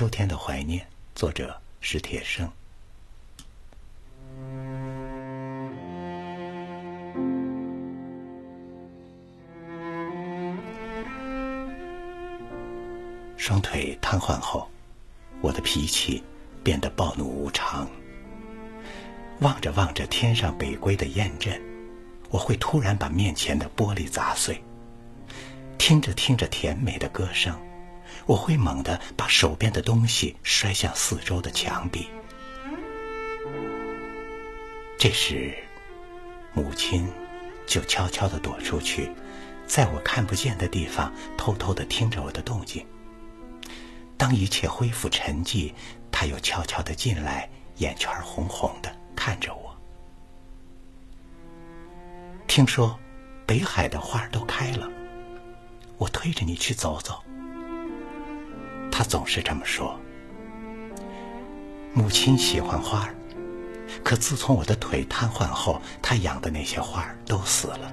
秋天的怀念，作者史铁生。双腿瘫痪后，我的脾气变得暴怒无常。望着望着天上北归的雁阵，我会突然把面前的玻璃砸碎。听着听着甜美的歌声，我会猛地把手边的东西摔向四周的墙壁。这时，母亲就悄悄地躲出去，在我看不见的地方偷偷地听着我的动静。当一切恢复沉寂，她又悄悄地进来，眼圈红红的看着我。听说北海的花都开了。我推着你去走走。总是这么说。母亲喜欢花儿，可自从我的腿瘫痪后，她养的那些花儿都死了。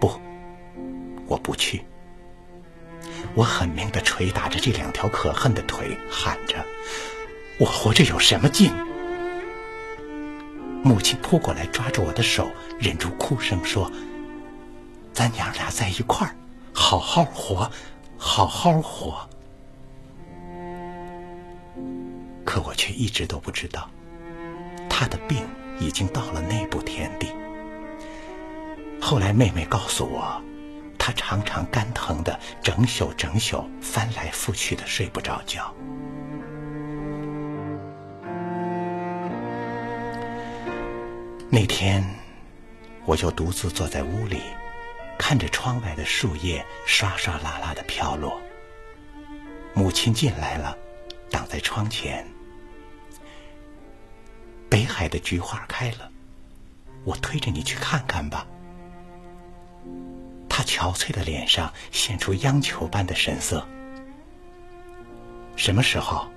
不，我不去。我狠命的捶打着这两条可恨的腿，喊着：“我活着有什么劲？”母亲扑过来抓住我的手，忍住哭声说：“咱娘俩在一块儿。”好好活，好好活。可我却一直都不知道，他的病已经到了那步田地。后来妹妹告诉我，他常常肝疼的整宿整宿翻来覆去的睡不着觉。那天，我就独自坐在屋里。看着窗外的树叶刷刷啦啦的飘落，母亲进来了，挡在窗前。北海的菊花开了，我推着你去看看吧。他憔悴的脸上现出央求般的神色。什么时候？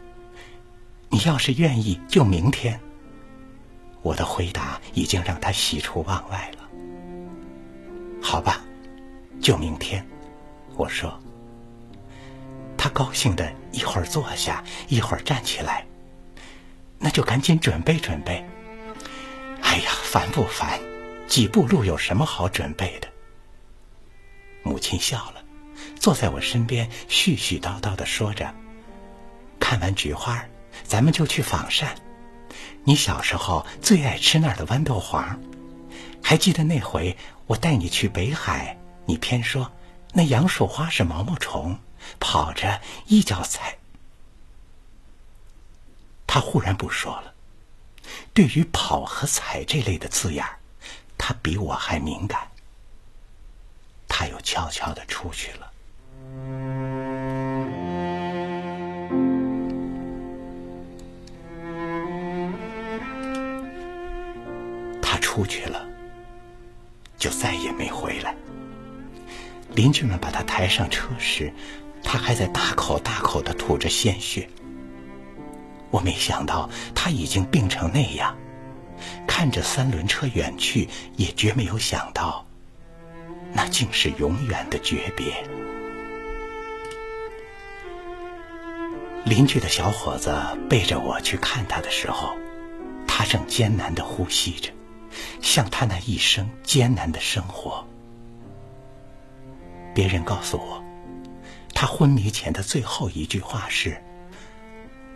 你要是愿意，就明天。我的回答已经让他喜出望外了。好吧。就明天，我说。他高兴的一会儿坐下，一会儿站起来。那就赶紧准备准备。哎呀，烦不烦？几步路有什么好准备的？母亲笑了，坐在我身边，絮絮叨叨的说着：“看完菊花，咱们就去仿膳。你小时候最爱吃那儿的豌豆黄，还记得那回我带你去北海？”你偏说那杨树花是毛毛虫，跑着一脚踩。他忽然不说了。对于跑和踩这类的字眼他比我还敏感。他又悄悄的出去了。他出去了，就再也没回来。邻居们把他抬上车时，他还在大口大口的吐着鲜血。我没想到他已经病成那样，看着三轮车远去，也绝没有想到，那竟是永远的诀别。邻居的小伙子背着我去看他的时候，他正艰难的呼吸着，像他那一生艰难的生活。别人告诉我，他昏迷前的最后一句话是：“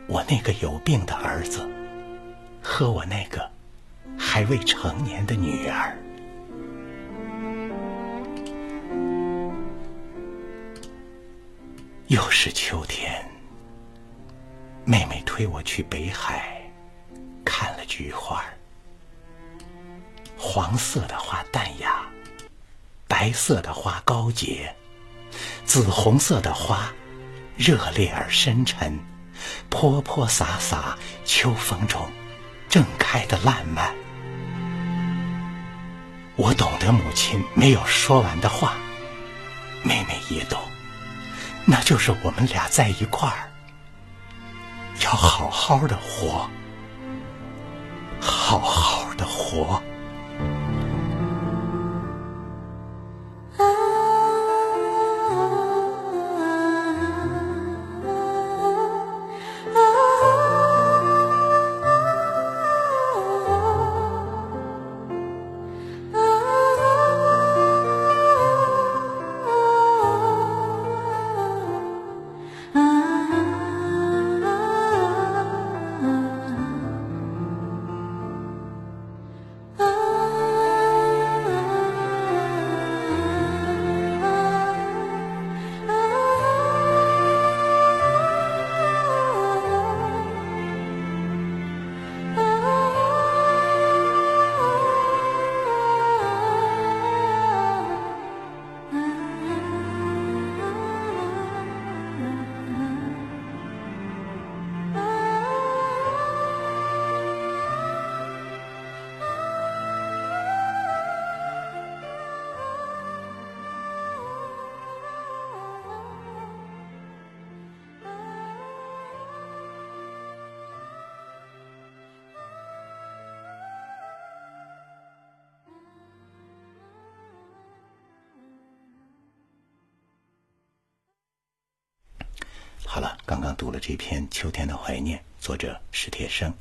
我那个有病的儿子，和我那个还未成年的女儿。”又是秋天，妹妹推我去北海，看了菊花，黄色的花淡雅。白色的花高洁，紫红色的花热烈而深沉，泼泼洒洒，秋风中正开的烂漫。我懂得母亲没有说完的话，妹妹也懂，那就是我们俩在一块儿，要好好的活，好好的活。好了，刚刚读了这篇《秋天的怀念》，作者史铁生。